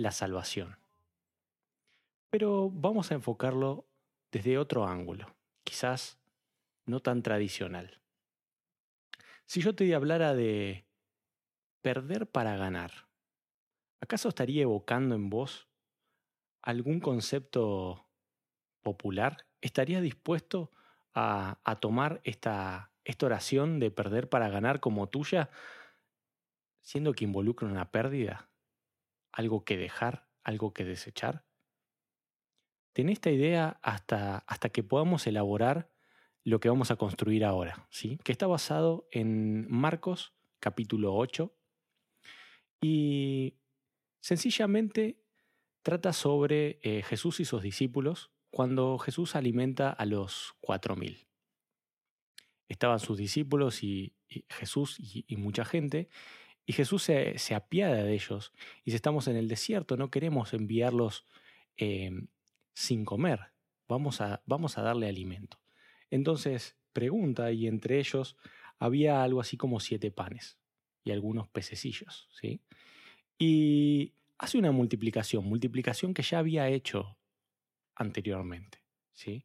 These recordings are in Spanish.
la salvación. Pero vamos a enfocarlo desde otro ángulo, quizás no tan tradicional. Si yo te hablara de perder para ganar, ¿acaso estaría evocando en vos algún concepto popular? ¿Estarías dispuesto a, tomar esta, esta oración de perder para ganar como tuya, siendo que involucra una pérdida? ¿Algo que dejar? ¿Algo que desechar? Ten esta idea hasta, hasta que podamos elaborar lo que vamos a construir ahora, ¿sí? que está basado en Marcos capítulo 8 y sencillamente trata sobre eh, Jesús y sus discípulos cuando Jesús alimenta a los cuatro mil. Estaban sus discípulos y, Jesús y, mucha gente, y Jesús se, apiada de ellos. Y si estamos en el desierto, no queremos enviarlos em, sin comer, vamos a, vamos a darle alimento. Entonces pregunta, y entre ellos había algo así como siete panes y algunos pececillos, ¿sí? Y hace una multiplicación, multiplicación que ya había hecho anteriormente, ¿sí?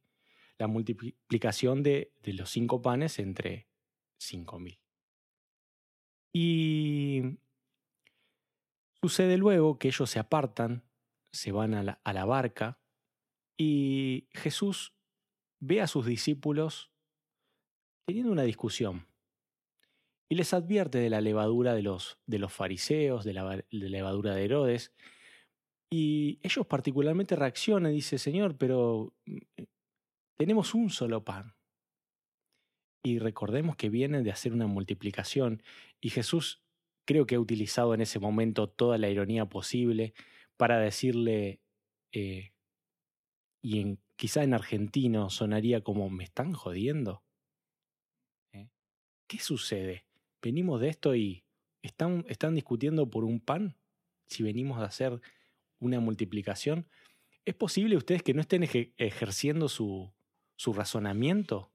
La multiplicación de, de los cinco panes entre cinco mil. Y sucede luego que ellos se apartan, se van a la, la barca y Jesús ve a sus discípulos teniendo una discusión y les advierte de la levadura de los, de los fariseos, de la, levadura de Herodes, y ellos particularmente reaccionan y dicen, Señor, pero mm, tenemos un solo pan. Y recordemos que vienen de hacer una multiplicación, y Jesús creo que ha utilizado en ese momento toda la ironía posible para decirle, eh, y quizá en argentino sonaría como, ¿me están jodiendo? ¿Eh? ¿Qué sucede? Venimos de esto y están, están discutiendo por un pan, si venimos a hacer una multiplicación. ¿Es posible ustedes que no estén ejerciendo su, su razonamiento?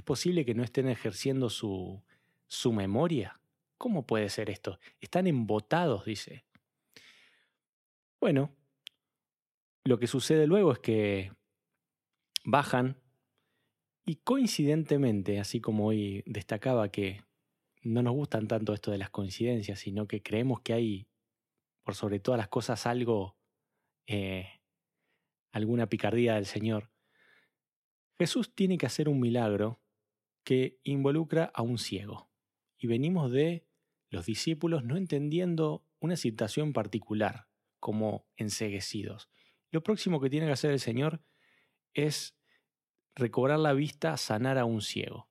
¿Es posible que no estén ejerciendo su, su memoria? ¿Cómo puede ser esto? Están embotados, dice. Bueno, lo que sucede luego es que bajan y coincidentemente, así como hoy destacaba que no nos gustan tanto esto de las coincidencias, sino que creemos que hay, por sobre todas las cosas, algo, eh, alguna picardía del Señor, Jesús tiene que hacer un milagro que involucra a un ciego. Y venimos de los discípulos no entendiendo una situación particular, como enseguecidos. Lo próximo que tiene que hacer el Señor es recobrar la vista, sanar a un ciego.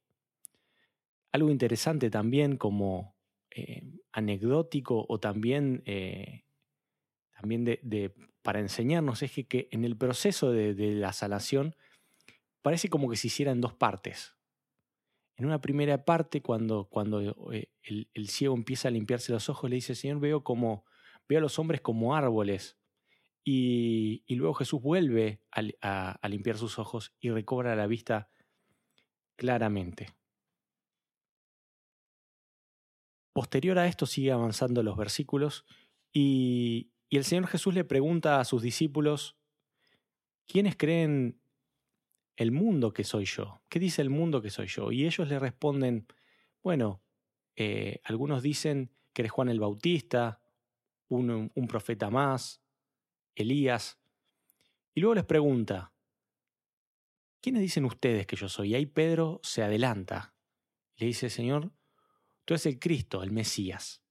Algo interesante también como eh, anecdótico o también, eh, también de, para enseñarnos es que, en el proceso de, la sanación parece como que se hiciera en dos partes. En una primera parte, cuando, cuando eh, el, ciego empieza a limpiarse los ojos, le dice, Señor, veo como, veo a los hombres como árboles y, luego Jesús vuelve a, limpiar sus ojos y recobra la vista claramente. Posterior a esto sigue avanzando los versículos y, y el Señor Jesús le pregunta a sus discípulos, ¿quiénes creen el mundo que soy yo? ¿Qué dice el mundo que soy yo? Y ellos le responden, bueno, eh, algunos dicen que eres Juan el Bautista, un, un profeta más, Elías. Y luego les pregunta, ¿quiénes dicen ustedes que yo soy? Y ahí Pedro se adelanta. Le dice, Señor, tú eres el Cristo, el Mesías.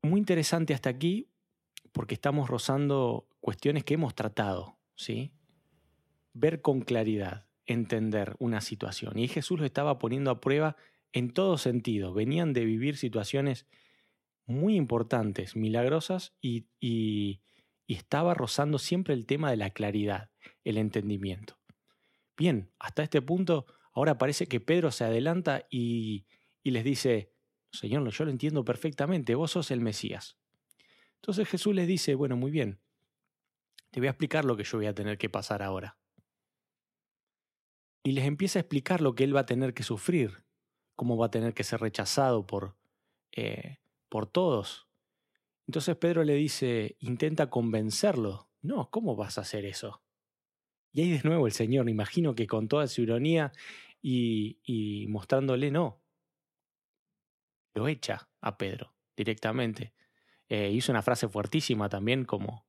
Muy interesante hasta aquí porque estamos rozando cuestiones que hemos tratado, ¿sí? Ver con claridad, entender una situación. Y Jesús lo estaba poniendo a prueba en todo sentido. Venían de vivir situaciones muy importantes, milagrosas, y, y, estaba rozando siempre el tema de la claridad, el entendimiento. Bien, hasta este punto, ahora parece que Pedro se adelanta y, y les dice, Señor, yo lo entiendo perfectamente, vos sos el Mesías. Entonces Jesús les dice, bueno, muy bien, te voy a explicar lo que yo voy a tener que pasar ahora. Y les empieza a explicar lo que él va a tener que sufrir, cómo va a tener que ser rechazado por, eh, por todos. Entonces Pedro le dice, intenta convencerlo. No, ¿cómo vas a hacer eso? Y ahí de nuevo el Señor, me imagino que con toda su ironía y, mostrándole, no, lo echa a Pedro directamente. Eh, hizo una frase fuertísima también como...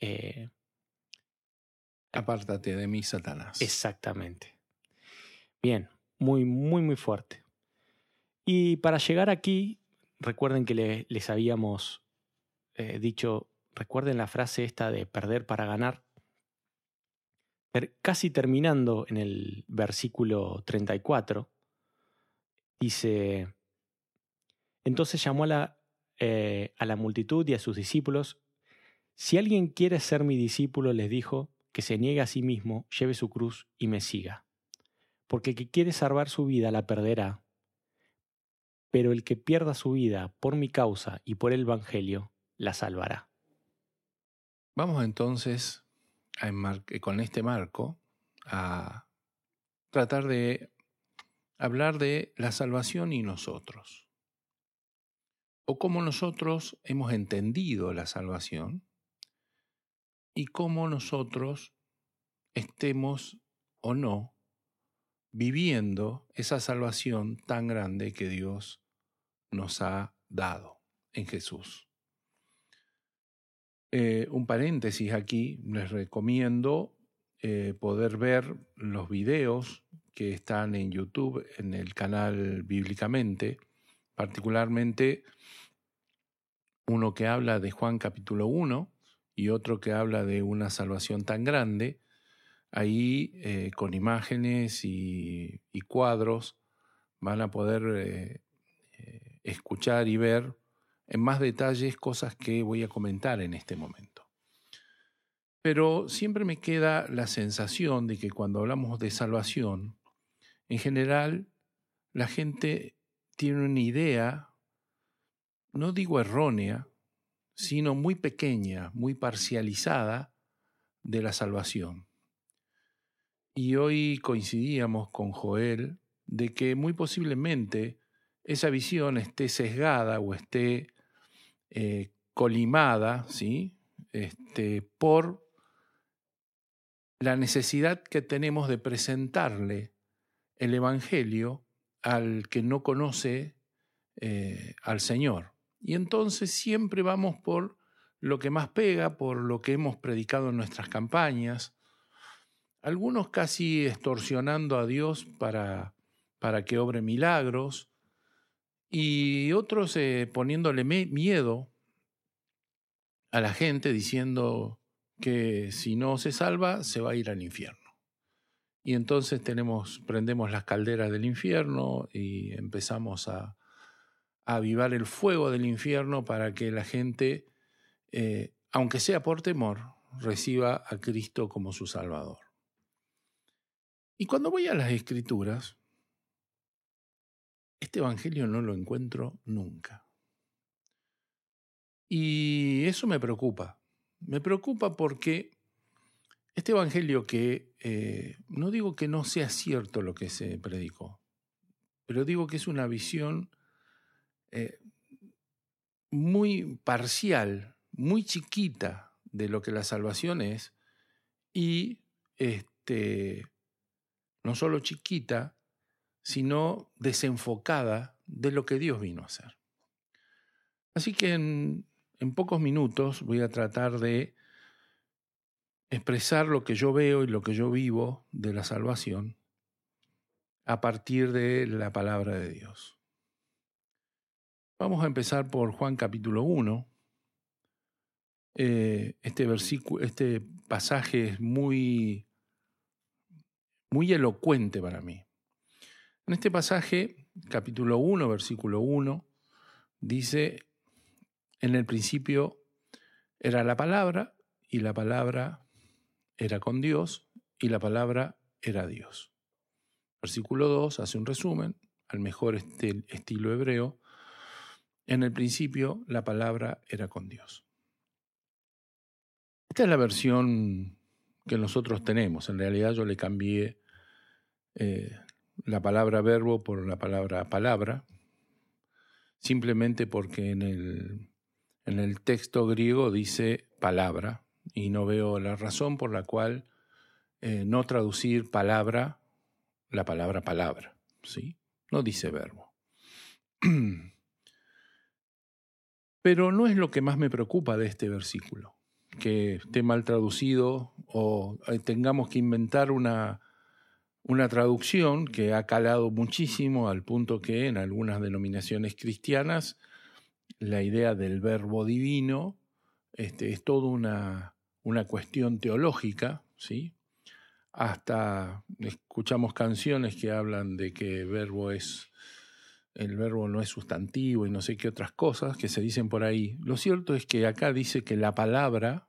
Eh, Apártate de mí, Satanás. Exactamente. Bien, muy, muy, muy fuerte. Y para llegar aquí, recuerden que les habíamos eh, dicho, recuerden la frase esta de perder para ganar. Casi terminando en el versículo 34, dice, entonces llamó a la, eh, a la multitud y a sus discípulos. Si alguien quiere ser mi discípulo, les dijo, que se niegue a sí mismo, lleve su cruz y me siga. Porque el que quiere salvar su vida la perderá, pero el que pierda su vida por mi causa y por el Evangelio, la salvará. Vamos entonces con este marco a tratar de hablar de la salvación y nosotros o cómo nosotros hemos entendido la salvación y cómo nosotros estemos o no viviendo esa salvación tan grande que Dios nos ha dado en Jesús. Eh, un paréntesis aquí, les recomiendo eh, poder ver los videos que están en YouTube, en el canal Bíblicamente, particularmente uno que habla de Juan capítulo 1 y otro que habla de una salvación tan grande, ahí eh, con imágenes y, cuadros van a poder eh, eh, escuchar y ver en más detalles cosas que voy a comentar en este momento. Pero siempre me queda la sensación de que cuando hablamos de salvación, en general la gente tiene una idea no digo errónea, sino muy pequeña, muy parcializada de la salvación. Y hoy coincidíamos con Joel de que muy posiblemente esa visión esté sesgada o esté eh, colimada ¿sí? este, por la necesidad que tenemos de presentarle el Evangelio al que no conoce eh, al Señor. Y entonces siempre vamos por lo que más pega, por lo que hemos predicado en nuestras campañas, algunos casi extorsionando a Dios para, para que obre milagros, y otros eh, poniéndole miedo a la gente diciendo que si no se salva se va a ir al infierno. Y entonces tenemos, prendemos las calderas del infierno y empezamos a, avivar el fuego del infierno para que la gente, eh, aunque sea por temor, reciba a Cristo como su Salvador. Y cuando voy a las Escrituras, este Evangelio no lo encuentro nunca. Y eso me preocupa. Me preocupa porque este Evangelio que eh, no digo que no sea cierto lo que se predicó, pero digo que es una visión eh, muy parcial, muy chiquita de lo que la salvación es y este, no solo chiquita, sino desenfocada de lo que Dios vino a hacer. Así que en, en pocos minutos voy a tratar de expresar lo que yo veo y lo que yo vivo de la salvación a partir de la palabra de Dios. Vamos a empezar por Juan capítulo 1. Eh, este versículo, este pasaje es muy, muy elocuente para mí. En este pasaje, capítulo 1, versículo 1, dice, En el principio era la palabra y la palabra era con Dios y la palabra era Dios. Versículo 2 hace un resumen, al mejor estilo hebreo. En el principio la palabra era con Dios. Esta es la versión que nosotros tenemos. En realidad yo le cambié eh, la palabra verbo por la palabra palabra, simplemente porque en el, en el texto griego dice palabra y no veo la razón por la cual eh, no traducir palabra la palabra palabra, ¿sí? No dice verbo. Pero no es lo que más me preocupa de este versículo, que esté mal traducido o eh, tengamos que inventar una, una traducción que ha calado muchísimo al punto que en algunas denominaciones cristianas la idea del verbo divino este, es toda una, una cuestión teológica, ¿sí? Hasta escuchamos canciones que hablan de que verbo es el verbo no es sustantivo y no sé qué otras cosas que se dicen por ahí. Lo cierto es que acá dice que la palabra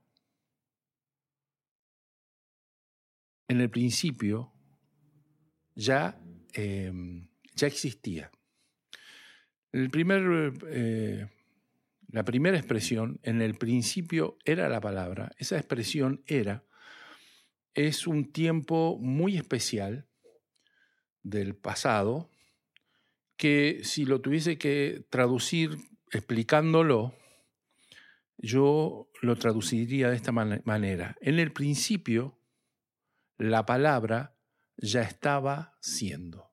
en el principio ya, em, ya existía. Eh, la primera expresión, en el principio era la palabra, esa expresión era, es un tiempo muy especial del pasado, que si lo tuviese que traducir explicándolo, yo lo traduciría de esta manera. En el principio, la palabra ya estaba siendo.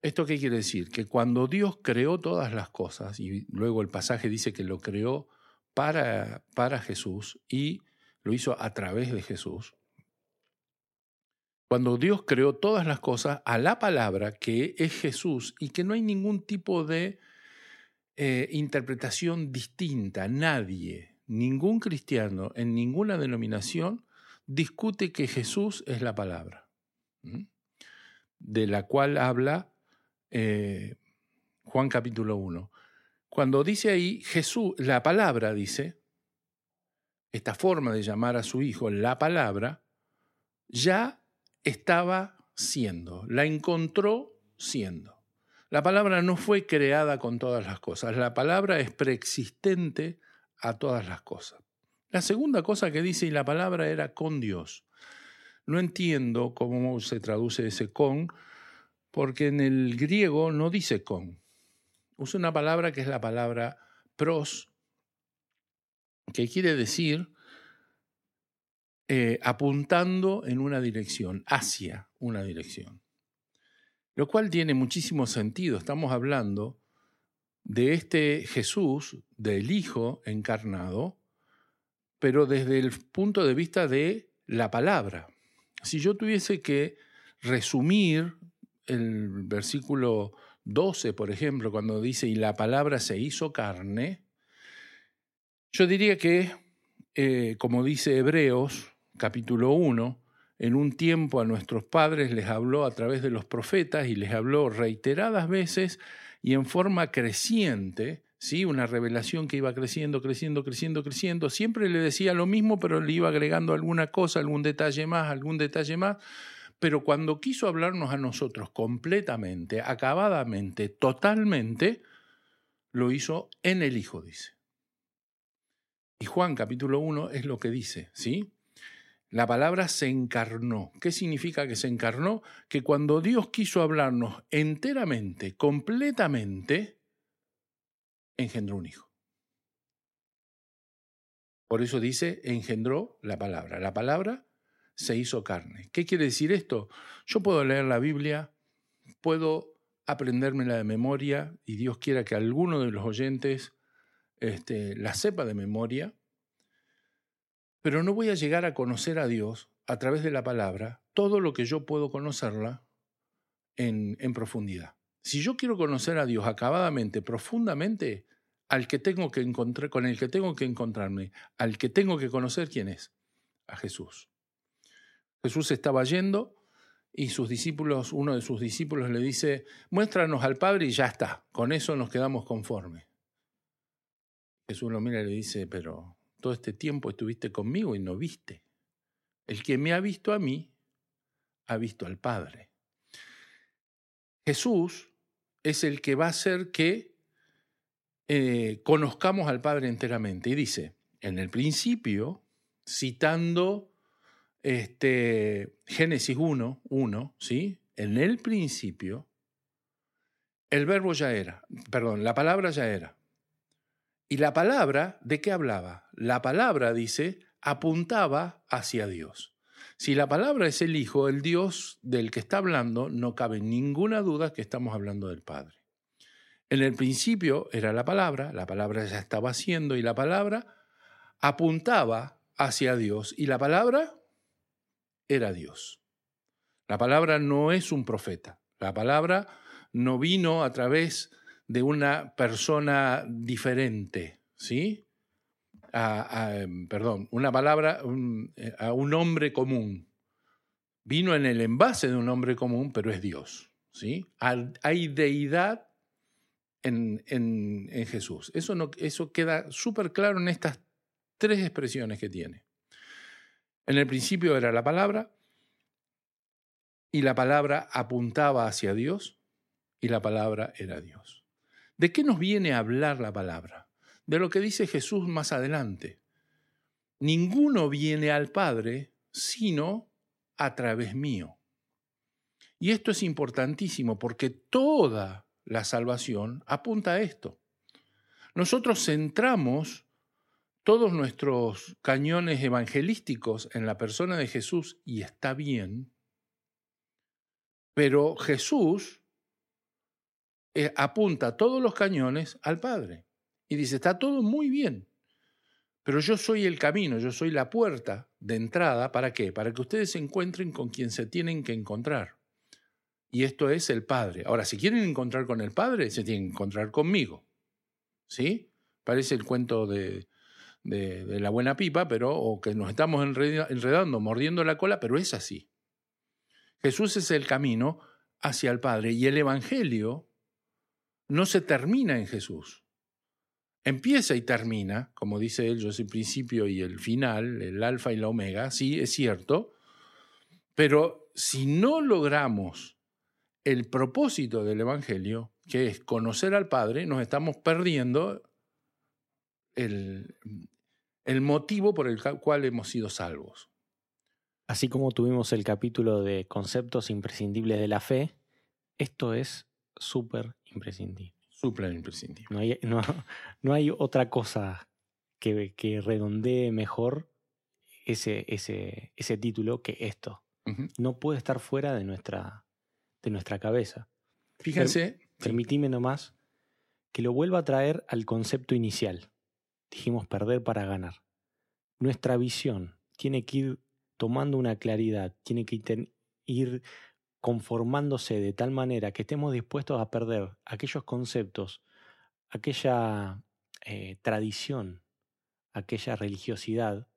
¿Esto qué quiere decir? Que cuando Dios creó todas las cosas, y luego el pasaje dice que lo creó para, para Jesús y lo hizo a través de Jesús, cuando Dios creó todas las cosas a la palabra que es Jesús y que no hay ningún tipo de eh, interpretación distinta, nadie, ningún cristiano en ninguna denominación discute que Jesús es la palabra de la cual habla eh, Juan capítulo 1. Cuando dice ahí Jesús, la palabra dice, esta forma de llamar a su hijo la palabra, ya estaba siendo, la encontró siendo. La palabra no fue creada con todas las cosas, la palabra es preexistente a todas las cosas. La segunda cosa que dice y la palabra era con Dios. No entiendo cómo se traduce ese con, porque en el griego no dice con. Usa una palabra que es la palabra pros, que quiere decir eh, apuntando en una dirección, hacia una dirección. Lo cual tiene muchísimo sentido. Estamos hablando de este Jesús, del Hijo encarnado, pero desde el punto de vista de la palabra. Si yo tuviese que resumir el versículo 12, por ejemplo, cuando dice, y la palabra se hizo carne, yo diría que, eh, como dice Hebreos, capítulo 1, en un tiempo a nuestros padres les habló a través de los profetas y les habló reiteradas veces y en forma creciente ¿sí? una revelación que iba creciendo, creciendo, creciendo, creciendo. Siempre le decía lo mismo, pero le iba agregando alguna cosa, algún detalle más, algún detalle más. Pero cuando quiso hablarnos a nosotros completamente, acabadamente, totalmente, lo hizo en el Hijo, dice. Y Juan capítulo 1 es lo que dice, ¿sí? La palabra se encarnó. ¿Qué significa que se encarnó? Que cuando Dios quiso hablarnos enteramente, completamente, engendró un hijo. Por eso dice, engendró la palabra. La palabra se hizo carne. ¿Qué quiere decir esto? Yo puedo leer la Biblia, puedo aprendérmela de memoria y Dios quiera que alguno de los oyentes este, la sepa de memoria, pero no voy a llegar a conocer a Dios a través de la palabra todo lo que yo puedo conocerla en, profundidad. Si yo quiero conocer a Dios acabadamente, profundamente, al que tengo que encontrar, con el que tengo que encontrarme, al que tengo que conocer quién es, a Jesús. Jesús estaba yendo y sus discípulos, uno de sus discípulos le dice, muéstranos al Padre y ya está, con eso nos quedamos conformes. Jesús lo mira y le dice, pero todo este tiempo estuviste conmigo y no viste. El que me ha visto a mí, ha visto al Padre. Jesús es el que va a hacer que eh, conozcamos al Padre enteramente. Y dice, en el principio, citando este, Génesis 1, 1, ¿sí? En el principio, el verbo ya era, perdón, la palabra ya era. Y la palabra, ¿de qué hablaba? La palabra, dice, apuntaba hacia Dios. Si la palabra es el Hijo, el Dios del que está hablando, no cabe ninguna duda que estamos hablando del Padre. En el principio era la palabra, la palabra ya estaba haciendo y la palabra apuntaba hacia Dios y la palabra era Dios. La palabra no es un profeta, la palabra no vino a través de una persona diferente, ¿sí? perdón, una palabra eh, a un hombre común. Vino en el envase de un hombre común, pero es Dios, ¿sí? Hay deidad en, en, en Jesús. Eso, no, eso queda súper claro en estas tres expresiones que tiene. En el principio era la palabra y la palabra apuntaba hacia Dios y la palabra era Dios. ¿De qué nos viene a hablar la palabra? De lo que dice Jesús más adelante. Ninguno viene al Padre sino a través mío. Y esto es importantísimo porque toda la salvación apunta a esto. Nosotros centramos todos nuestros cañones evangelísticos en la persona de Jesús y está bien, pero Jesús eh, apunta todos los cañones al Padre y dice, está todo muy bien, pero yo soy el camino, yo soy la puerta de entrada, ¿para qué? Para que ustedes se encuentren con quien se tienen que encontrar y esto es el Padre. Ahora, si quieren encontrar con el Padre, se tienen que encontrar conmigo. ¿Sí? Parece el cuento de, de, la buena pipa, pero o que nos estamos enredando, mordiendo la cola, pero es así. Jesús es el camino hacia el Padre y el Evangelio no se termina en Jesús. Empieza y termina, como dice él, yo soy el principio y el final, el alfa y la omega, sí, es cierto, pero si no logramos el propósito del Evangelio, que es conocer al Padre, nos estamos perdiendo el, el motivo por el cual hemos sido salvos. Así como tuvimos el capítulo de conceptos imprescindibles de la fe, esto es súper imprescindible. Súper imprescindible. No hay, no, hay, otra cosa que, que redondee mejor ese, ese, ese título que esto. No puede estar fuera de nuestra, de nuestra cabeza. Fíjense. Permitime nomás que lo vuelva a traer al concepto inicial. Dijimos perder para ganar. Nuestra visión tiene que ir tomando una claridad, tiene que ir conformándose de tal manera que estemos dispuestos a perder aquellos conceptos, aquella eh, tradición, aquella religiosidad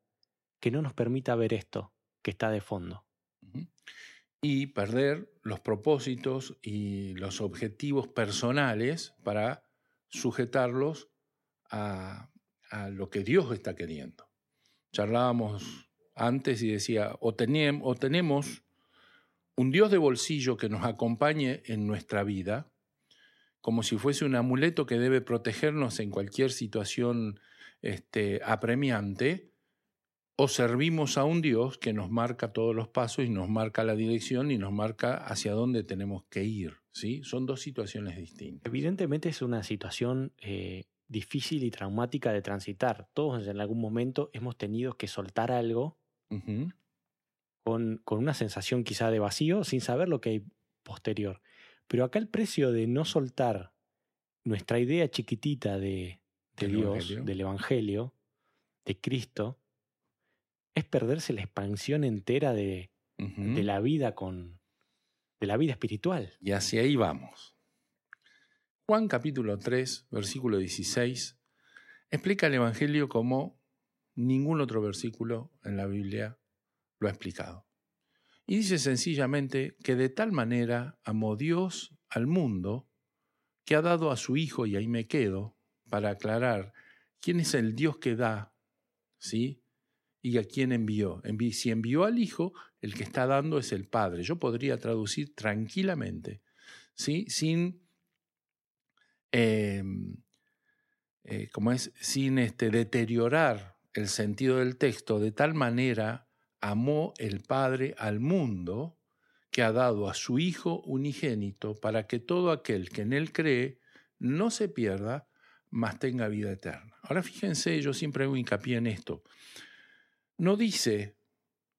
que no nos permita ver esto que está de fondo y perder los propósitos y los objetivos personales para sujetarlos a, lo que Dios está queriendo. Charlábamos antes y decía, o, o tenemos un Dios de bolsillo que nos acompañe en nuestra vida, como si fuese un amuleto que debe protegernos en cualquier situación este, apremiante, o servimos a un Dios que nos marca todos los pasos y nos marca la dirección y nos marca hacia dónde tenemos que ir. ¿sí? Son dos situaciones distintas. Evidentemente es una situación eh, difícil y traumática de transitar. Todos en algún momento hemos tenido que soltar algo con, con, una sensación quizá de vacío sin saber lo que hay posterior. Pero acá el precio de no soltar nuestra idea chiquitita de, de Dios, del Evangelio, de Cristo, es perderse la expansión entera de, de la vida con de la vida espiritual. Y hacia ahí vamos. Juan capítulo 3, versículo 16, explica el Evangelio como ningún otro versículo en la Biblia lo ha explicado. Y dice sencillamente que de tal manera amó Dios al mundo que ha dado a su Hijo, y ahí me quedo, para aclarar quién es el Dios que da, ¿sí? Y a quién envió. Si envió al Hijo, el que está dando es el Padre. Yo podría traducir tranquilamente, ¿sí? Sin, em, eh, es, sin este, deteriorar el sentido del texto, de tal manera amó el Padre al mundo que ha dado a su Hijo unigénito para que todo aquel que en él cree no se pierda, mas tenga vida eterna. Ahora fíjense, yo siempre hago hincapié en esto. No dice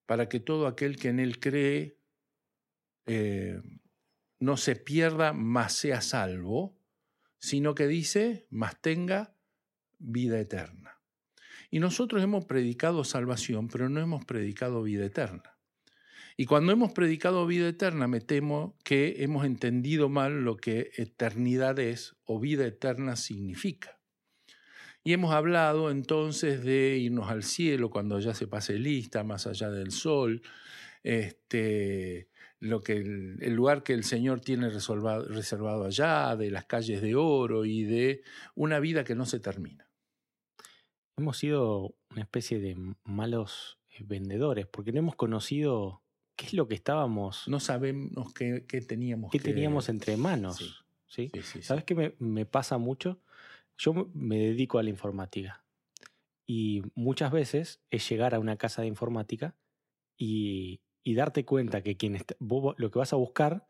para que todo aquel que en él cree eh, no se pierda, mas sea salvo, sino que dice, mas tenga vida eterna. Y nosotros hemos predicado salvación, pero no hemos predicado vida eterna. Y cuando hemos predicado vida eterna, me temo que hemos entendido mal lo que eternidad es o vida eterna significa. Y hemos hablado entonces de irnos al cielo cuando ya se pase lista, más allá del sol, este, lo que el, lugar que el Señor tiene reservado allá, de las calles de oro y de una vida que no se termina. Hemos sido una especie de malos eh, vendedores porque no hemos conocido qué es lo que estábamos. No sabemos qué, teníamos. Qué teníamos entre manos. Sí. ¿Sabes qué me, pasa mucho? Yo me dedico a la informática. Y muchas veces es llegar a una casa de informática y, darte cuenta que quien lo que vas a buscar,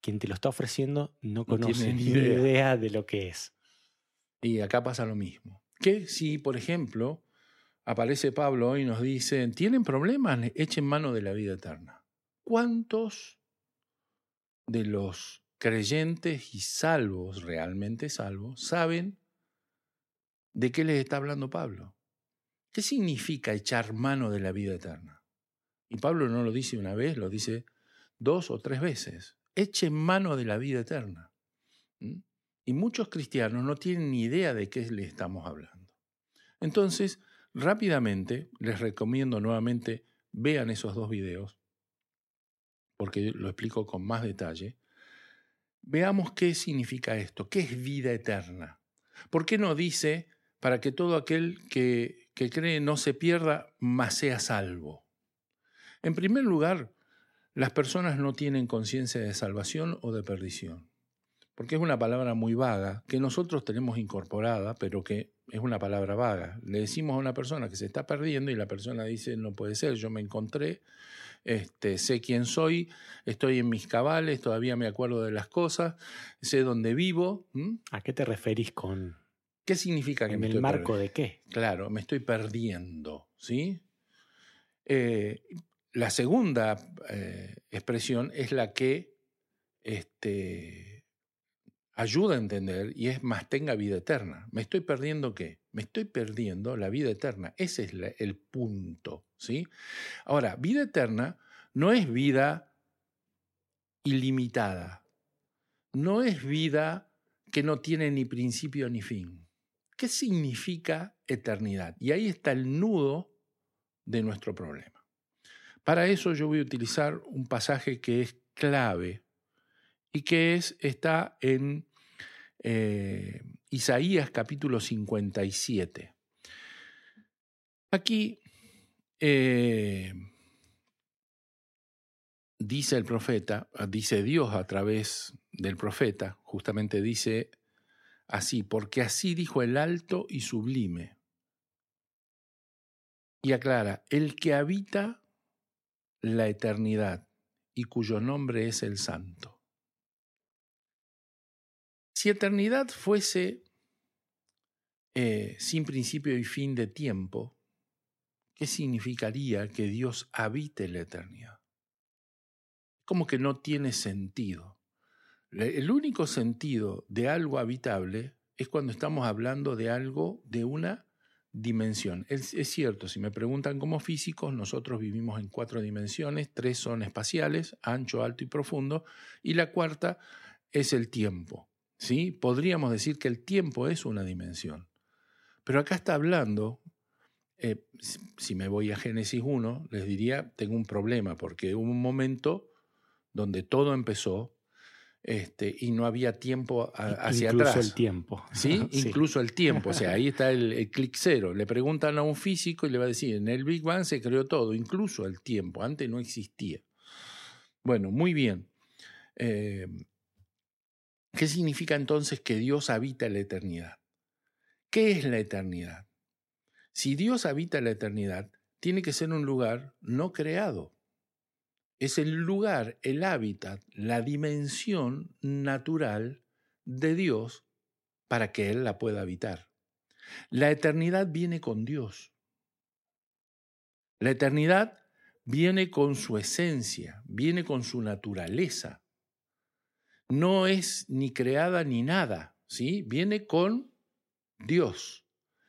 quien te lo está ofreciendo, no, conoce ni idea. de lo que es. Y acá pasa lo mismo. Que si, por ejemplo, aparece Pablo y nos dice, ¿tienen problemas? Echen mano de la vida eterna. ¿Cuántos de los creyentes y salvos, realmente salvos, saben de qué les está hablando Pablo? ¿Qué significa echar mano de la vida eterna? Y Pablo no lo dice una vez, lo dice dos o tres veces. Echen mano de la vida eterna. Y muchos cristianos no tienen ni idea de qué le estamos hablando. Entonces, Rápidamente, les recomiendo nuevamente, vean esos dos videos, porque lo explico con más detalle. Veamos qué significa esto, qué es vida eterna. ¿Por qué no dice para que todo aquel que, que cree no se pierda, mas sea salvo? En primer lugar, las personas no tienen conciencia de salvación o de perdición porque es una palabra muy vaga, que nosotros tenemos incorporada, pero que es una palabra vaga. Le decimos a una persona que se está perdiendo y la persona dice, no puede ser, yo me encontré, este, sé quién soy, estoy en mis cabales, todavía me acuerdo de las cosas, sé dónde vivo. ¿A qué te referís con...? ¿Qué significa que ¿En me el marco de qué? Claro, me estoy perdiendo, ¿sí? Eh, la segunda eh, expresión es la que este, ayuda a entender y es más tenga vida eterna. ¿Me estoy perdiendo qué? Me estoy perdiendo la vida eterna. Ese es el punto, ¿sí? Ahora, vida eterna no es vida ilimitada. No es vida que no tiene ni principio ni fin. ¿Qué significa eternidad? Y ahí está el nudo de nuestro problema. Para eso yo voy a utilizar un pasaje que es clave y que es, está en eh, Isaías capítulo 57. Aquí eh, dice el profeta, dice Dios a través del profeta, justamente dice así, porque así dijo el alto y sublime. Y aclara, el que habita la eternidad y cuyo nombre es el santo. Si eternidad fuese eh, sin principio y fin de tiempo, ¿qué significaría que Dios habite la eternidad? Como que no tiene sentido. El único sentido de algo habitable es cuando estamos hablando de algo de una dimensión. Es, es, cierto, si me preguntan como físicos, nosotros vivimos en cuatro dimensiones, tres son espaciales, ancho, alto y profundo, y la cuarta es el tiempo. ¿Sí? Podríamos decir que el tiempo es una dimensión. Pero acá está hablando, eh, si me voy a Génesis 1, les diría, tengo un problema, porque hubo un momento donde todo empezó, este, y no había tiempo hacia Incluso atrás. el tiempo. ¿Sí? Sí. Incluso el tiempo. O sea, ahí está el, el clic cero. Le preguntan a un físico y le va a decir, en el Big Bang se creó todo, incluso el tiempo. Antes no existía. Bueno, muy bien. Eh, ¿Qué significa entonces que Dios habita la eternidad? ¿Qué es la eternidad? Si Dios habita la eternidad, tiene que ser un lugar no creado. Es el lugar, el hábitat, la dimensión natural de Dios para que Él la pueda habitar. La eternidad viene con Dios. La eternidad viene con su esencia, viene con su naturaleza. No es ni creada ni nada, ¿sí? Viene con Dios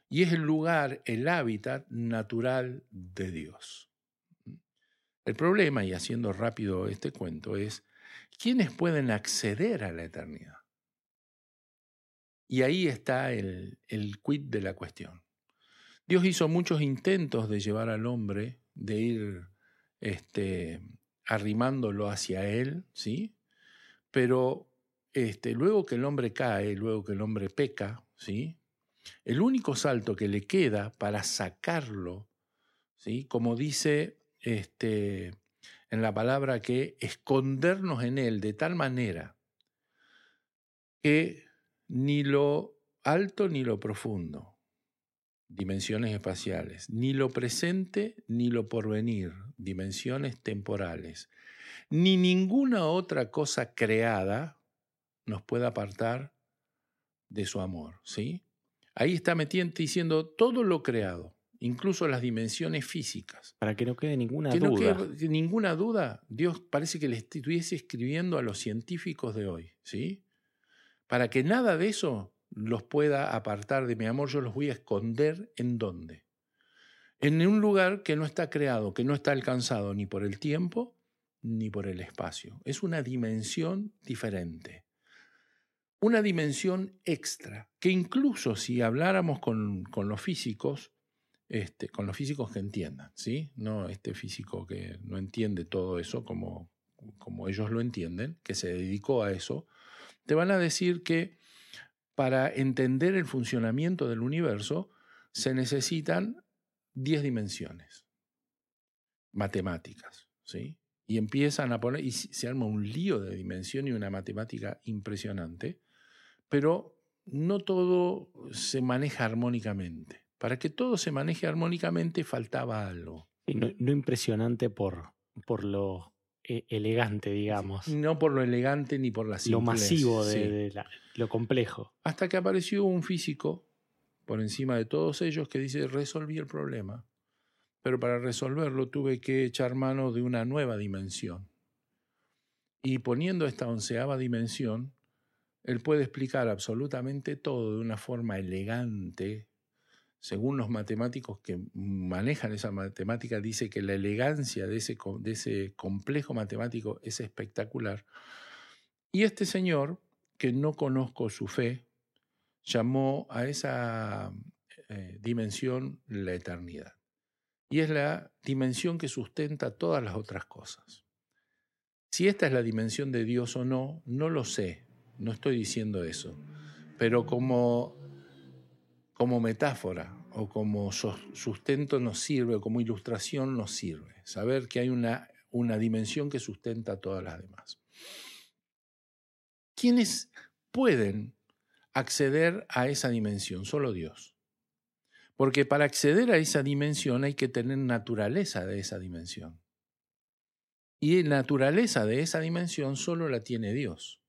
y es el lugar, el hábitat natural de Dios. El problema, y haciendo rápido este cuento, es quiénes pueden acceder a la eternidad. Y ahí está el, el quid de la cuestión. Dios hizo muchos intentos de llevar al hombre, de ir este, arrimándolo hacia Él, ¿sí? Pero este, luego que el hombre cae, luego que el hombre peca, ¿sí? El único salto que le queda para sacarlo, ¿sí? Como dice este, en la palabra que escondernos en Él de tal manera que ni lo alto ni lo profundo, dimensiones espaciales, ni lo presente ni lo porvenir, dimensiones temporales, ni ninguna otra cosa creada nos puede apartar de su amor, ¿sí? Ahí está metiendo, diciendo todo lo creado, incluso las dimensiones físicas. Para que no quede ninguna Que no duda. quede ninguna duda, Dios parece que le estuviese escribiendo a los científicos de hoy, ¿sí? Para que nada de eso los pueda apartar de mi amor, yo los voy a esconder en dónde. En un lugar que no está creado, que no está alcanzado ni por el tiempo ni por el espacio. Es una dimensión diferente. Una dimensión extra, que incluso si habláramos con, con los físicos, este, con los físicos que entiendan, ¿sí? No este físico que no entiende todo eso como, como ellos lo entienden, que se dedicó a eso, te van a decir que para entender el funcionamiento del universo se necesitan 10 dimensiones matemáticas, ¿sí? Y empiezan a poner, y se arma un lío de dimensión y una matemática impresionante, pero no todo se maneja armónicamente. Para que todo se maneje armónicamente faltaba algo. Y no, no impresionante por, por lo eh, elegante, digamos. No por lo elegante ni por la Lo simplez. masivo de, sí. de la- lo complejo. Hasta que apareció un físico por encima de todos ellos que dice, resolví el problema, pero para resolverlo tuve que echar mano de una nueva dimensión. Y poniendo esta onceava dimensión, él puede explicar absolutamente todo de una forma elegante, según los matemáticos que manejan esa matemática, dice que la elegancia de ese, de ese complejo matemático es espectacular. Y este señor, que no conozco su fe, llamó a esa eh, dimensión la eternidad. Y es la dimensión que sustenta todas las otras cosas. Si esta es la dimensión de Dios o no, no lo sé, no estoy diciendo eso, pero como, como metáfora o como sustento nos sirve, o como ilustración nos sirve, saber que hay una, una dimensión que sustenta todas las demás. ¿Quiénes pueden acceder a esa dimensión? Solo Dios. Porque para acceder a esa dimensión hay que tener naturaleza de esa dimensión. Y naturaleza de esa dimensión solo la tiene Dios.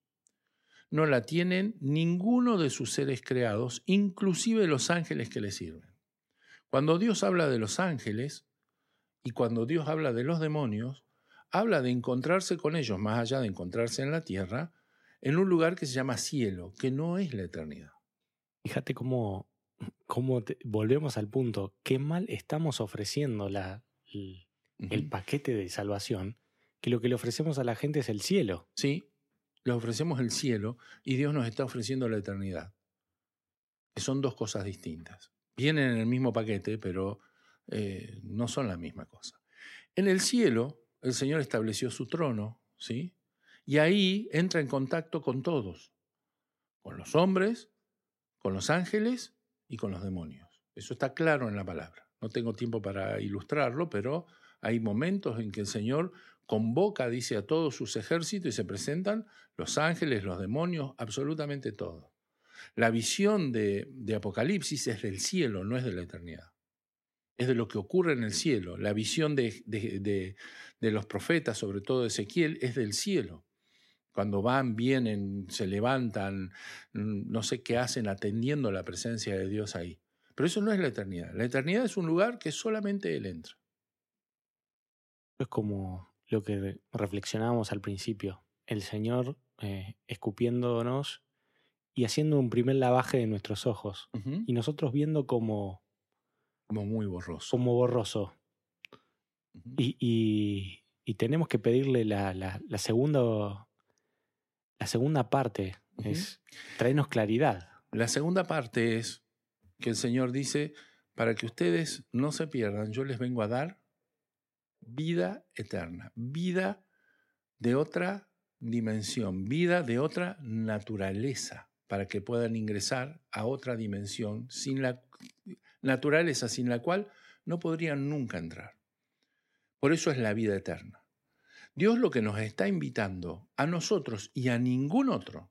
No la tienen ninguno de sus seres creados, inclusive los ángeles que le sirven. Cuando Dios habla de los ángeles y cuando Dios habla de los demonios, habla de encontrarse con ellos, más allá de encontrarse en la tierra, en un lugar que se llama cielo, que no es la eternidad. Fíjate cómo, cómo te- volvemos al punto. Qué mal estamos ofreciendo la, el, paquete de salvación, que lo que le ofrecemos a la gente es el cielo. Sí, le ofrecemos el cielo y Dios nos está ofreciendo la eternidad. Que son dos cosas distintas. Vienen en el mismo paquete, pero eh, no son la misma cosa. En el cielo, el Señor estableció su trono, ¿sí? Y ahí entra en contacto con todos, con los hombres, con los ángeles y con los demonios. Eso está claro en la palabra. No tengo tiempo para ilustrarlo, pero hay momentos en que el Señor convoca, dice, a todos sus ejércitos y se presentan los ángeles, los demonios, absolutamente todo. La visión de, Apocalipsis es del cielo, no es de la eternidad. Es de lo que ocurre en el cielo. La visión de, de, de los profetas, sobre todo Ezequiel, es del cielo. Cuando van, vienen, se levantan, mm, no sé qué hacen atendiendo la presencia de Dios ahí. Pero eso no es la eternidad. La eternidad es un lugar que solamente Él entra. Es como lo que reflexionábamos al principio. El Señor eh, escupiéndonos y haciendo un primer lavaje de nuestros ojos. Y nosotros viendo como... Como muy borroso. Como borroso. y, y, tenemos que pedirle la, la, segunda, la segunda parte, es traernos claridad. La segunda parte es que el Señor dice, para que ustedes no se pierdan, yo les vengo a dar vida eterna, vida de otra dimensión, vida de otra naturaleza para que puedan ingresar a otra dimensión sin la naturaleza sin la cual no podrían nunca entrar. Por eso es la vida eterna. Dios lo que nos está invitando a nosotros y a ningún otro.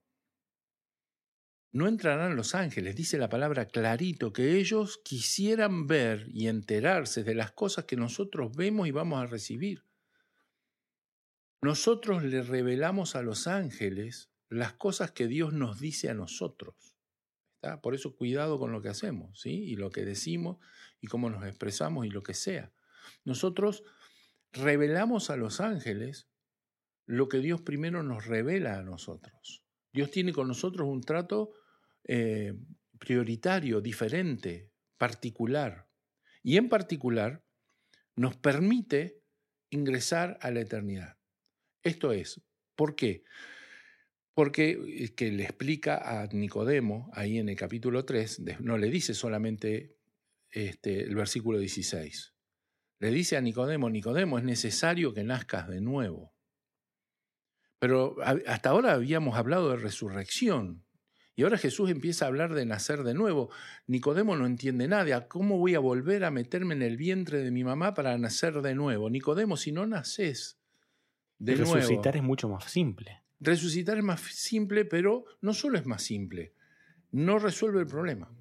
No entrarán los ángeles, dice la palabra clarito, que ellos quisieran ver y enterarse de las cosas que nosotros vemos y vamos a recibir. Nosotros le revelamos a los ángeles las cosas que Dios nos dice a nosotros. ¿Está? Por eso cuidado con lo que hacemos, ¿sí? Y lo que decimos y cómo nos expresamos y lo que sea. Nosotros revelamos a los ángeles lo que Dios primero nos revela a nosotros. Dios tiene con nosotros un trato eh, prioritario, diferente, particular. Y en particular nos permite ingresar a la eternidad. Esto es, ¿por qué? porque eh, que le explica a Nicodemo ahí en el capítulo 3, no le dice solamente este, el versículo 16, le dice a Nicodemo, Nicodemo, es necesario que nazcas de nuevo. Pero hasta ahora habíamos hablado de resurrección. Y ahora Jesús empieza a hablar de nacer de nuevo. Nicodemo no entiende nada. ¿Cómo voy a volver a meterme en el vientre de mi mamá para nacer de nuevo? Nicodemo, si no naces de nuevo. Resucitar es mucho más simple. Resucitar es más simple, pero no solo es más simple, no resuelve el problema.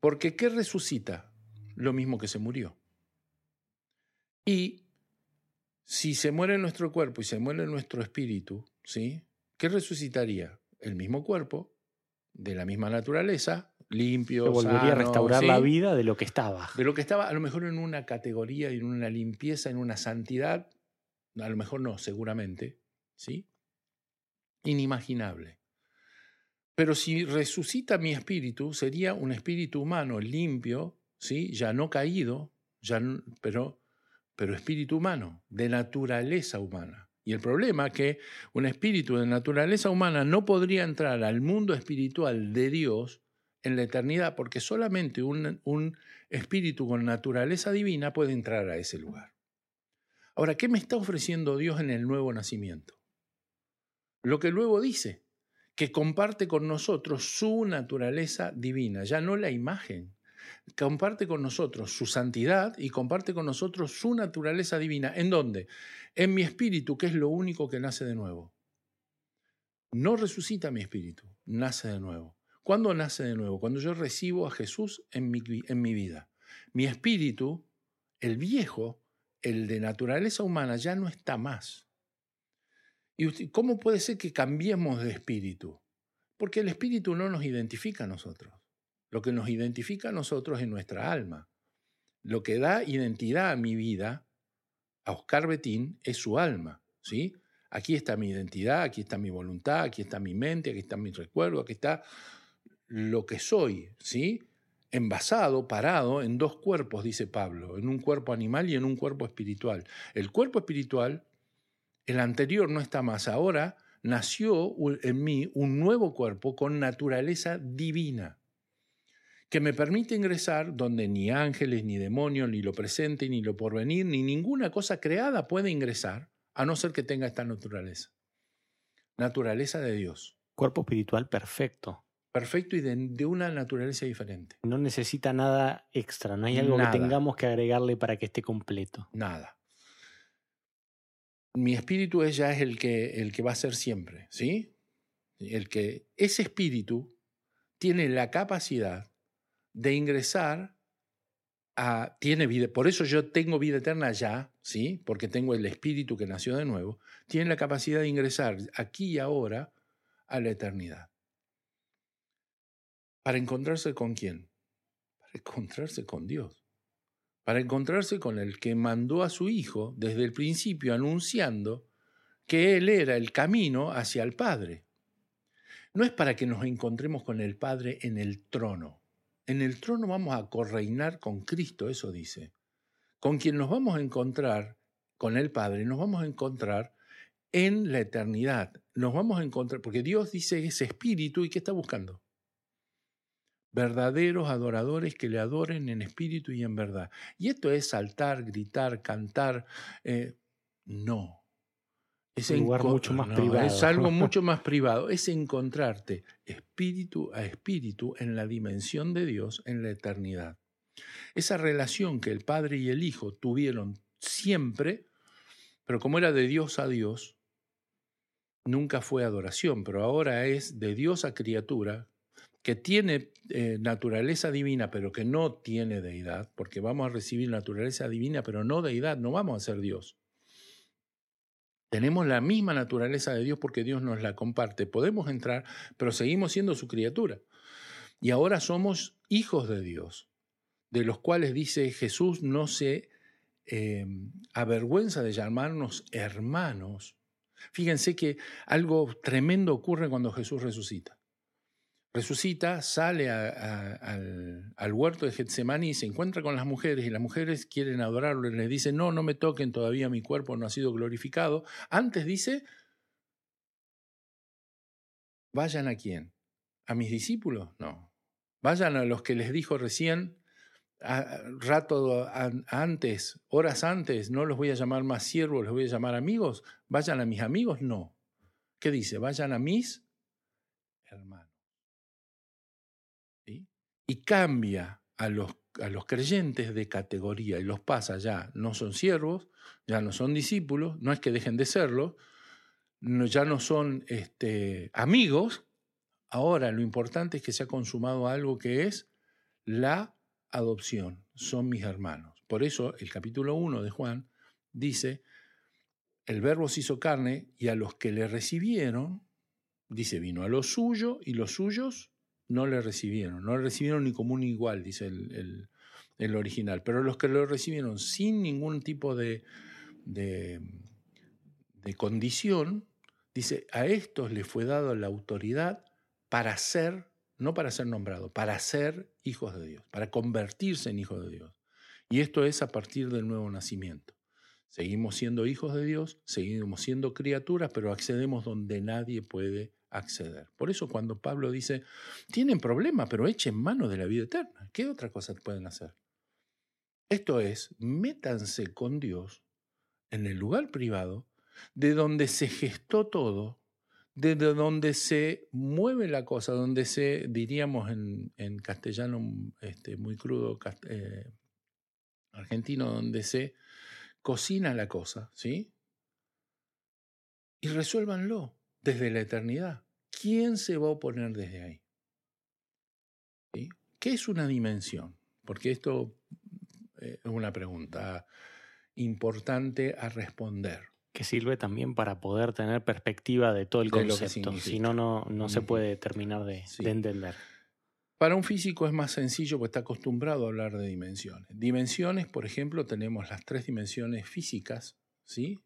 Porque ¿qué resucita? Lo mismo que se murió. Y si se muere nuestro cuerpo y se muere nuestro espíritu, ¿sí? ¿Qué resucitaría? El mismo cuerpo, de la misma naturaleza, limpio. Se volvería a restaurar la vida de lo que estaba. De lo que estaba, a lo mejor en una categoría, en una limpieza, en una santidad, a lo mejor no, seguramente, ¿sí? inimaginable. Pero si resucita mi espíritu, sería un espíritu humano limpio, ¿sí? ya no caído, ya pero, pero espíritu humano, de naturaleza humana. Y el problema es que un espíritu de naturaleza humana no podría entrar al mundo espiritual de Dios en la eternidad, porque solamente un, un espíritu con naturaleza divina puede entrar a ese lugar. Ahora, ¿qué me está ofreciendo Dios en el nuevo nacimiento? Lo que luego dice, que comparte con nosotros su naturaleza divina, ya no la imagen. Comparte con nosotros su santidad y comparte con nosotros su naturaleza divina. ¿En dónde? En mi espíritu, que es lo único que nace de nuevo. No resucita mi espíritu, nace de nuevo. ¿Cuándo nace de nuevo? Cuando yo recibo a Jesús en mi, vida. Mi espíritu, el viejo, el de naturaleza humana, ya no está más. ¿Y cómo puede ser que cambiemos de espíritu? Porque el espíritu no nos identifica a nosotros. Lo que nos identifica a nosotros es nuestra alma. Lo que da identidad a mi vida, a Oscar Betín, es su alma. ¿sí? Aquí está mi identidad, aquí está mi voluntad, aquí está mi mente, aquí está mi recuerdo, aquí está lo que soy, ¿sí? envasado, parado en dos cuerpos, dice Pablo, en un cuerpo animal y en un cuerpo espiritual. El cuerpo espiritual el anterior no está más. Ahora nació en mí un nuevo cuerpo con naturaleza divina, que me permite ingresar donde ni ángeles, ni demonios, ni lo presente, ni lo porvenir, ni ninguna cosa creada puede ingresar, a no ser que tenga esta naturaleza. naturaleza de Dios. Cuerpo espiritual perfecto. Perfecto y de, de una naturaleza diferente. No necesita nada extra, no hay algo Nada. que tengamos que agregarle para que esté completo. Nada. Mi espíritu es ya es el que, el que va a ser siempre, ¿sí? El que ese espíritu tiene la capacidad de ingresar a tiene vida, por eso yo tengo vida eterna ya, ¿sí? Porque tengo el espíritu que nació de nuevo, tiene la capacidad de ingresar aquí y ahora a la eternidad. ¿Para encontrarse con quién? Para encontrarse con Dios para encontrarse con el que mandó a su Hijo desde el principio anunciando que Él era el camino hacia el Padre. No es para que nos encontremos con el Padre en el trono. En el trono vamos a correinar con Cristo, eso dice. Con quien nos vamos a encontrar, con el Padre, nos vamos a encontrar en la eternidad. Nos vamos a encontrar, porque Dios dice es espíritu y ¿qué está buscando? verdaderos adoradores que le adoren en espíritu y en verdad. Y esto es saltar, gritar, cantar. eh, no. Es Un lugar enco- mucho más no, privado. Es algo mucho más privado. Es encontrarte espíritu a espíritu en la dimensión de Dios en la eternidad. Esa relación que el Padre y el Hijo tuvieron siempre, pero como era de Dios a Dios, nunca fue adoración, pero ahora es de Dios a criatura, que tiene eh, naturaleza divina, pero que no tiene deidad, porque vamos a recibir naturaleza divina, pero no deidad, no vamos a ser Dios. Tenemos la misma naturaleza de Dios porque Dios nos la comparte. Podemos entrar, pero seguimos siendo su criatura. Y ahora somos hijos de Dios, de los cuales dice Jesús no se eh, avergüenza de llamarnos hermanos. Fíjense que algo tremendo ocurre cuando Jesús resucita resucita, sale al, huerto de Getsemaní y se encuentra con las mujeres y las mujeres quieren adorarlo y les dicen, no, no me toquen, todavía mi cuerpo no ha sido glorificado. Antes dice, vayan a quién? ¿A mis discípulos? No. Vayan a los que les dijo recién, a- rato an- antes, horas antes, no los voy a llamar más siervos, los voy a llamar amigos. Vayan a mis amigos, no. ¿Qué dice? Vayan a mis hermanos. Y cambia a los, a los creyentes de categoría y los pasa ya, no son siervos, ya no son discípulos, no es que dejen de serlo, ya no son este, amigos, ahora lo importante es que se ha consumado algo que es la adopción, son mis hermanos. Por eso el capítulo 1 de Juan dice, el verbo se hizo carne y a los que le recibieron, dice, vino a lo suyo y los suyos no le recibieron, no le recibieron ni como un igual, dice el, el- el original, pero los que lo recibieron sin ningún tipo de, de, de condición, dice, a estos les fue dado la autoridad para ser, no para ser nombrado, para ser hijos de Dios, para convertirse en hijos de Dios. Y esto es a partir del nuevo nacimiento. Seguimos siendo hijos de Dios, seguimos siendo criaturas, pero accedemos donde nadie puede Por eso cuando Pablo dice, tienen problema, pero echen mano de la vida eterna, ¿qué otra cosa pueden hacer? Esto es, métanse con Dios en el lugar privado, de donde se gestó todo, de donde se mueve la cosa, donde se, diríamos en, en castellano este, muy crudo, eh, argentino, donde se cocina la cosa, ¿sí? Y resuélvanlo desde la eternidad. ¿Quién se va a oponer desde ahí? ¿Sí? ¿Qué es una dimensión? Porque esto eh, es una pregunta importante a responder. Que sirve también para poder tener perspectiva de todo el De concepto. Si no, no, no se puede terminar de, Sí. de entender. Para un físico es más sencillo porque está acostumbrado a hablar de dimensiones. Dimensiones, por ejemplo, tenemos las tres dimensiones físicas, ¿sí?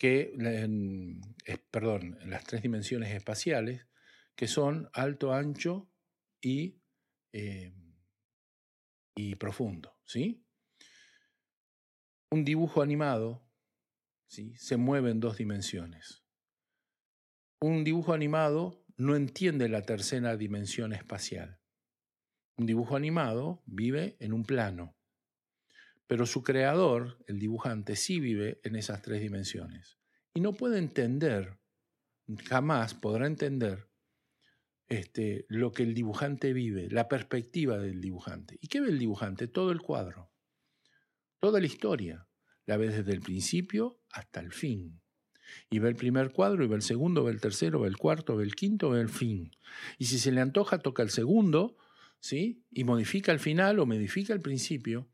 Que, en- perdón, las tres dimensiones espaciales, que son alto, ancho y, eh, y profundo, ¿sí? Un dibujo animado, ¿sí? Se mueve en dos dimensiones. Un dibujo animado no entiende la tercera dimensión espacial. Un dibujo animado vive en un plano, pero su creador, el dibujante, sí vive en esas tres dimensiones. Y no puede entender, jamás podrá entender este, lo que el dibujante vive, la perspectiva del dibujante. ¿Y qué ve el dibujante? Todo el cuadro, toda la historia. La ve desde el principio hasta el fin. Y ve el primer cuadro, y ve el segundo, ve el tercero, ve el cuarto, ve el quinto, ve el fin. Y si se le antoja, toca el segundo, ¿sí? Y modifica el final o modifica el principio.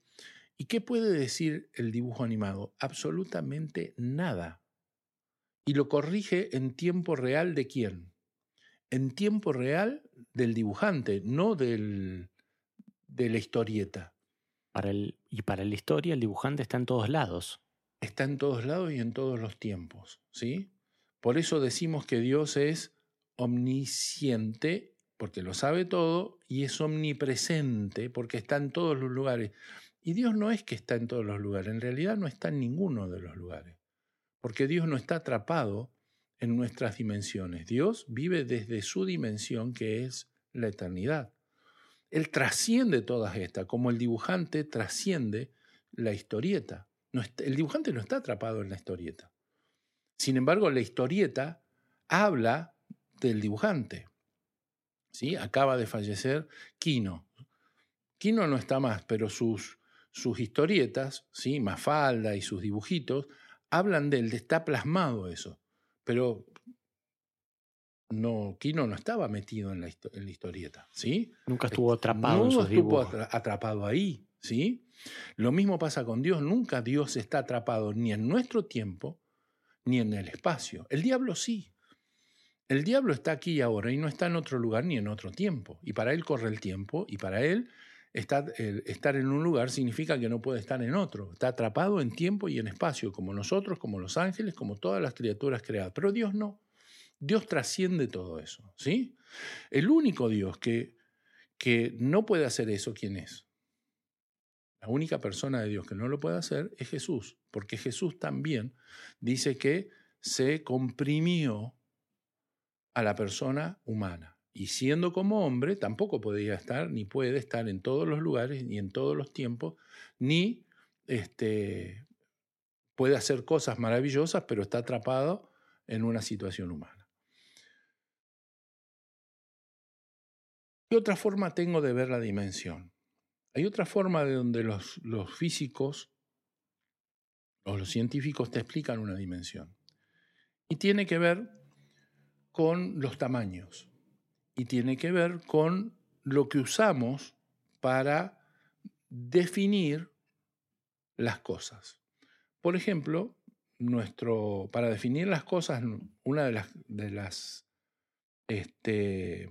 ¿Y qué puede decir el dibujo animado? Absolutamente nada. Y lo corrige en tiempo real de quién? En tiempo real del dibujante, no del, de la historieta. Para el, y para la historia el dibujante está en todos lados. Está en todos lados y en todos los tiempos, ¿sí? Por eso decimos que Dios es omnisciente, porque lo sabe todo, y es omnipresente, porque está en todos los lugares. Y Dios no es que está en todos los lugares, en realidad no está en ninguno de los lugares, porque Dios no está atrapado en nuestras dimensiones. Dios vive desde su dimensión que es la eternidad. Él trasciende todas estas, como el dibujante trasciende la historieta. el dibujante no está atrapado en la historieta. Sin embargo, la historieta habla del dibujante. ¿Sí? Acaba de fallecer Quino. Quino no está más, pero sus sus historietas, ¿sí? Mafalda y sus dibujitos, hablan de él, está plasmado eso. Pero no, Kino no estaba metido en la, historieta, ¿sí? Nunca estuvo atrapado no en sus estuvo atrapado ahí, ¿sí? Lo mismo pasa con Dios, nunca Dios está atrapado ni en nuestro tiempo ni en el espacio. El diablo sí. El diablo está aquí y ahora y no está en otro lugar ni en otro tiempo. Y para él corre el tiempo y para él Estar, estar, en un lugar significa que no puede estar en otro. Está atrapado en tiempo y en espacio, como nosotros, como los ángeles, como todas las criaturas creadas. Pero Dios no. Dios trasciende todo eso. ¿sí? El único Dios que, que no puede hacer eso, ¿quién es? La única persona de Dios que no lo puede hacer es Jesús, porque Jesús también dice que se comprimió a la persona humana y siendo como hombre tampoco podía estar ni puede estar en todos los lugares ni en todos los tiempos, ni este, puede hacer cosas maravillosas, pero está atrapado en una situación humana. ¿Qué otra forma tengo de ver la dimensión? Hay otra forma de donde los, los físicos o los científicos te explican una dimensión. Y tiene que ver con los tamaños y tiene que ver con lo que usamos para definir las cosas. Por ejemplo, nuestro, para definir las cosas, una de las, de las este,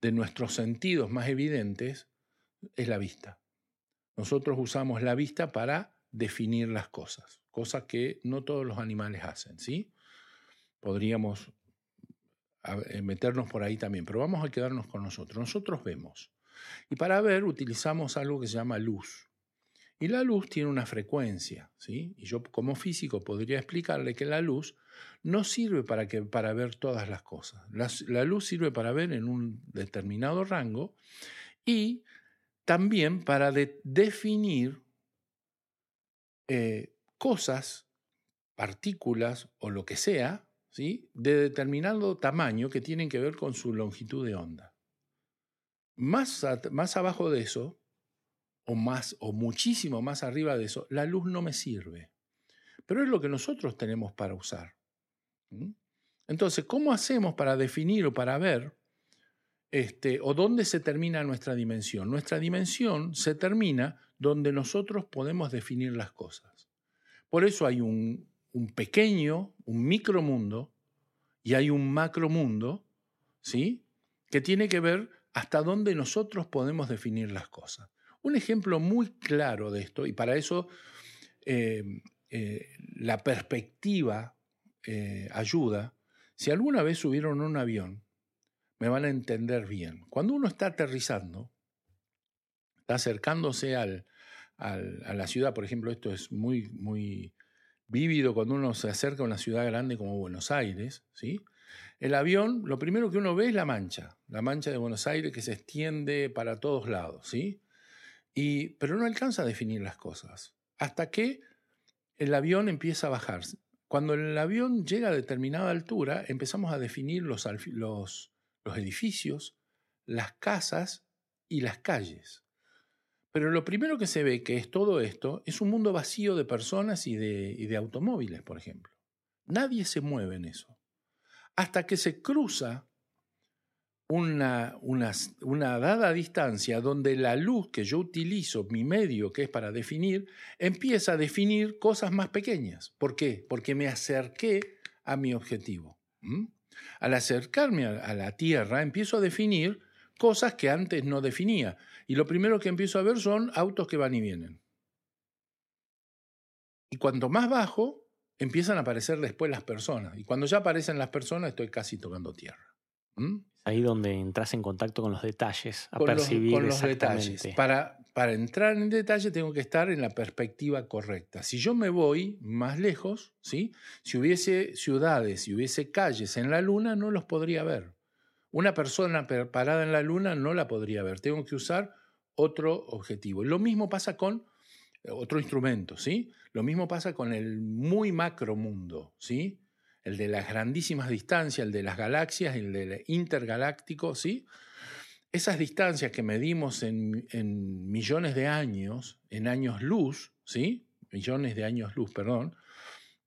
de nuestros sentidos más evidentes es la vista. Nosotros usamos la vista para definir las cosas, cosas que no todos los animales hacen, ¿sí? Podríamos eh, meternos por ahí también, pero vamos a quedarnos con nosotros. Nosotros vemos. Y para ver utilizamos algo que se llama luz. Y la luz tiene una frecuencia, ¿sí? Y yo como físico podría explicarle que la luz no sirve para, que, para ver todas las cosas. La, luz sirve para ver en un determinado rango y también para definir eh, cosas, partículas o lo que sea, de determinado tamaño que tienen que ver con su longitud de onda. Más, más abajo de eso, o, más, o muchísimo más arriba de eso, la luz no me sirve. Pero es lo que nosotros tenemos para usar. Entonces, ¿cómo hacemos para definir o para ver este, o dónde se termina nuestra dimensión? Nuestra dimensión se termina donde nosotros podemos definir las cosas. Por eso hay un, un pequeño, un micromundo y hay un macromundo, ¿sí? Que tiene que ver hasta dónde nosotros podemos definir las cosas. Un ejemplo muy claro de esto, y para eso eh, eh, la perspectiva eh, ayuda, si alguna vez subieron un avión, me van a entender bien. Cuando uno está aterrizando, está acercándose al, a la ciudad, por ejemplo, esto es muy, muy vívido cuando uno se acerca a una ciudad grande como Buenos Aires, ¿sí? El avión, lo primero que uno ve es la mancha, la mancha de Buenos Aires que se extiende para todos lados, ¿sí? Y, pero no alcanza a definir las cosas, hasta que el avión empieza a bajar. Cuando el avión llega a determinada altura, empezamos a definir los edificios, las casas y las calles. Pero lo primero que se ve que es todo esto es un mundo vacío de personas y de, automóviles, por ejemplo. Nadie se mueve en eso. Hasta que se cruza una, dada distancia donde la luz que yo utilizo, mi medio que es para definir, empieza a definir cosas más pequeñas. ¿Por qué? Porque me acerqué a mi objetivo. Al acercarme a la Tierra, empiezo a definir cosas que antes no definía. Y lo primero que empiezo a ver son autos que van y vienen. Y cuanto más bajo, empiezan a aparecer después las personas. Y cuando ya aparecen las personas, estoy casi tocando tierra. Ahí donde entras en contacto con los detalles, a percibir con los detalles. Para, para entrar en detalle tengo que estar en la perspectiva correcta. Si yo me voy más lejos, ¿sí? si hubiese ciudades, si hubiese calles en la luna, no los podría ver. Una persona parada en la luna no la podría ver. Tengo que usar otro objetivo. Lo mismo pasa con eh, otro instrumento, ¿sí? Lo mismo pasa con el muy macro mundo, ¿sí? el de las grandísimas distancias, el de las galaxias, el del intergaláctico, ¿sí? Esas distancias que medimos en, millones de años, en años luz, ¿sí? Millones de años luz, perdón,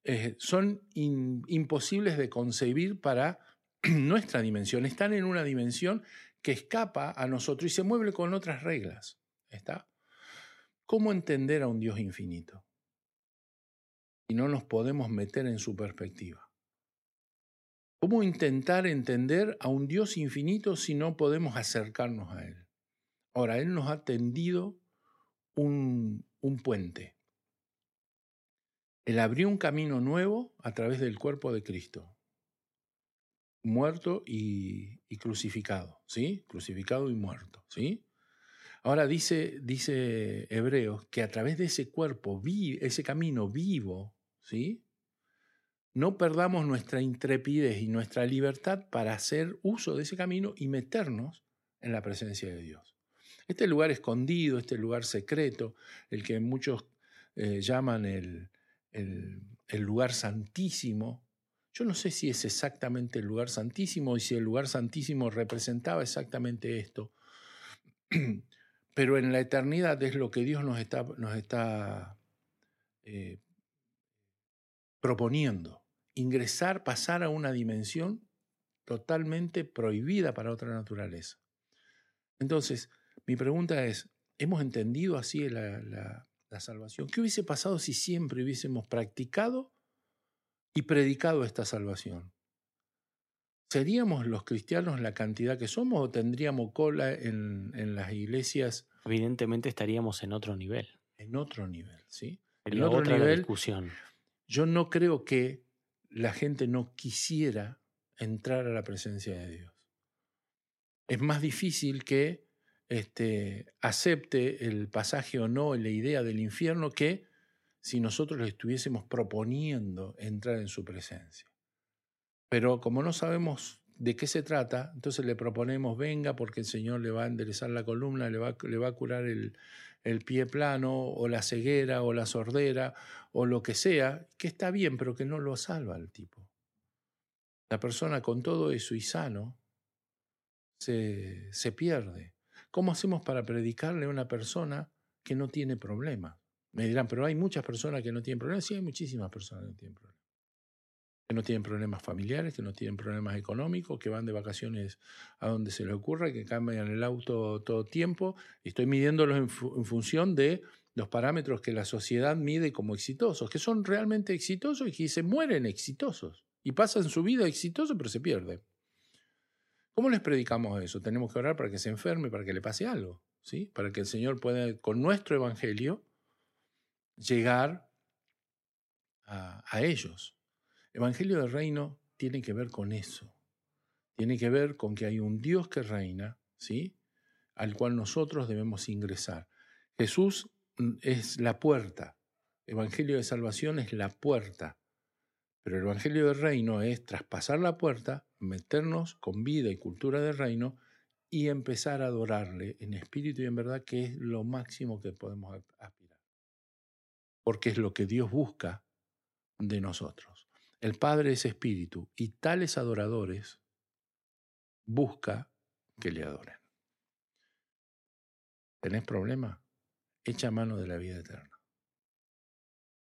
eh, son imposibles de concebir para nuestra dimensión. Están en una dimensión que escapa a nosotros y se mueve con otras reglas. ¿Está? ¿Cómo entender a un Dios infinito? Y no nos podemos meter en su perspectiva. ¿Cómo intentar entender a un Dios infinito si no podemos acercarnos a Él? Ahora, Él nos ha tendido un, un puente. Él abrió un camino nuevo a través del cuerpo de Cristo, muerto y, crucificado, ¿sí? Crucificado y muerto, ¿sí? Ahora dice, dice Hebreos que a través de ese cuerpo, ese camino vivo, ¿sí? no perdamos nuestra intrepidez y nuestra libertad para hacer uso de ese camino y meternos en la presencia de Dios. Este lugar escondido, este lugar secreto, el que muchos eh, llaman el, el lugar santísimo, yo no sé si es exactamente el lugar santísimo y si el lugar santísimo representaba exactamente esto, pero en la eternidad es lo que Dios nos está, eh, proponiendo ingresar, pasar a una dimensión totalmente prohibida para otra naturaleza. Entonces, mi pregunta es, ¿hemos entendido así la, salvación? ¿Qué hubiese pasado si siempre hubiésemos practicado y predicado esta salvación? ¿Seríamos los cristianos la cantidad que somos o tendríamos cola en, en las iglesias? Evidentemente estaríamos en otro nivel. En otro nivel, ¿sí? en otro nivel. Discusión. Yo no creo que la gente no quisiera entrar a la presencia de Dios. Es más difícil que este, acepte el pasaje o no, la idea del infierno, que si nosotros le estuviésemos proponiendo entrar en su presencia. Pero como no sabemos de qué se trata, entonces le proponemos venga porque el Señor le va a enderezar la columna, le va, le va a curar el, el pie plano o la ceguera o la sordera o lo que sea, que está bien, pero que no lo salva al tipo. La persona con todo eso y sano se, se pierde. ¿Cómo hacemos para predicarle a una persona que no tiene problema? Me dirán, pero hay muchas personas que no tienen problemas. Sí, hay muchísimas personas que no tienen problemas que no tienen problemas familiares, que no tienen problemas económicos, que van de vacaciones a donde se les ocurra, que cambian el auto todo tiempo. Estoy midiéndolos en, función de los parámetros que la sociedad mide como exitosos, que son realmente exitosos y que se mueren exitosos. Y pasan su vida exitoso, pero se pierden. ¿Cómo les predicamos eso? Tenemos que orar para que se enferme, para que le pase algo, ¿sí? Para que el Señor pueda, con nuestro evangelio, llegar a, ellos. Evangelio del Reino tiene que ver con eso. Tiene que ver con que hay un Dios que reina, ¿sí? Al cual nosotros debemos ingresar. Jesús mm, es la puerta. Evangelio de salvación es la puerta. Pero el Evangelio del Reino es traspasar la puerta, meternos con vida y cultura del reino y empezar a adorarle en espíritu y en verdad, que es lo máximo que podemos aspirar. Porque es lo que Dios busca de nosotros. El Padre es espíritu y tales adoradores busca que le adoren. ¿Tenés problema? Echa mano de la vida eterna.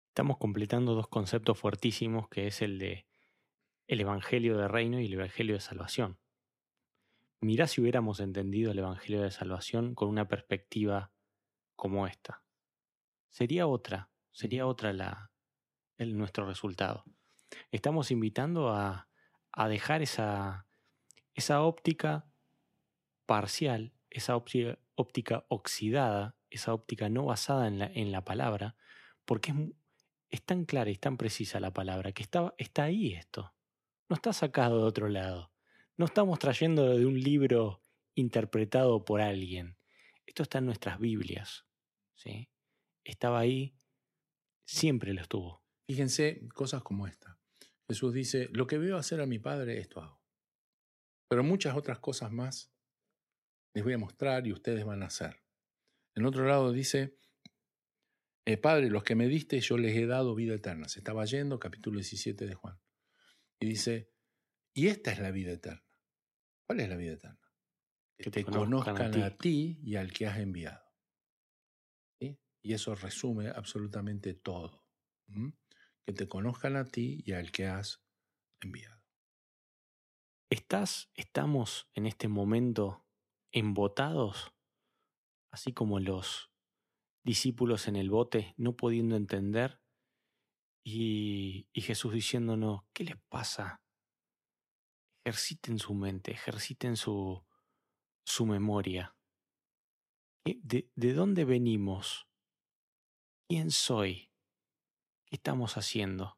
Estamos completando dos conceptos fuertísimos que es el de el evangelio de reino y el evangelio de salvación. Mirá si hubiéramos entendido el evangelio de salvación con una perspectiva como esta. Sería otra, sería otra la, el, nuestro resultado. Estamos invitando a, a dejar esa, esa óptica parcial, esa óptica, oxidada, esa óptica no basada en la, en la palabra, porque es, es, tan clara y tan precisa la palabra que está, está ahí esto. No está sacado de otro lado. No estamos trayendo de un libro interpretado por alguien. Esto está en nuestras Biblias. ¿sí? Estaba ahí, siempre lo estuvo. Fíjense cosas como esta. Jesús dice, lo que veo hacer a mi Padre, esto hago. Pero muchas otras cosas más les voy a mostrar y ustedes van a hacer. En otro lado dice, eh, Padre, los que me diste yo les he dado vida eterna. Se estaba yendo, capítulo 17 de Juan. Y dice, y esta es la vida eterna. ¿Cuál es la vida eterna? Que, te, conozcan, a, ti. y al que has enviado. Y eso resume absolutamente todo. Que te conozcan a ti y al que has enviado. ¿Estás, estamos en este momento embotados, así como los discípulos en el bote, no pudiendo entender? Y, y Jesús diciéndonos, ¿qué les pasa? ejerciten su mente, ejerciten su, su memoria. ¿De, ¿De dónde venimos? ¿Quién soy? ¿Qué estamos haciendo?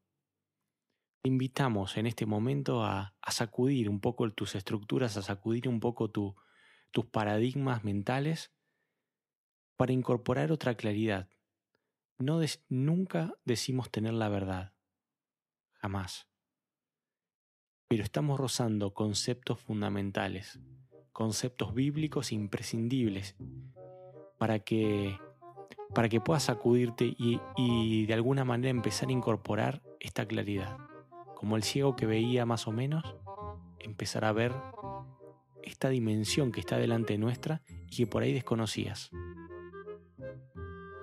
Te invitamos en este momento a, sacudir un poco tus estructuras, a sacudir un poco tu, tus paradigmas mentales para incorporar otra claridad. No nunca decimos tener la verdad. Jamás pero estamos rozando conceptos fundamentales, conceptos bíblicos imprescindibles para que, para que puedas sacudirte y, y de alguna manera empezar a incorporar esta claridad. Como el ciego que veía más o menos, empezar a ver esta dimensión que está delante nuestra y que por ahí desconocías.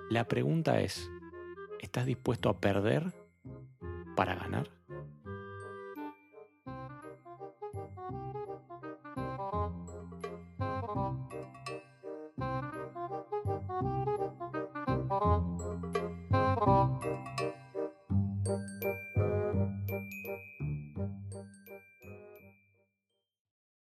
La pregunta es, ¿estás dispuesto a perder para ganar?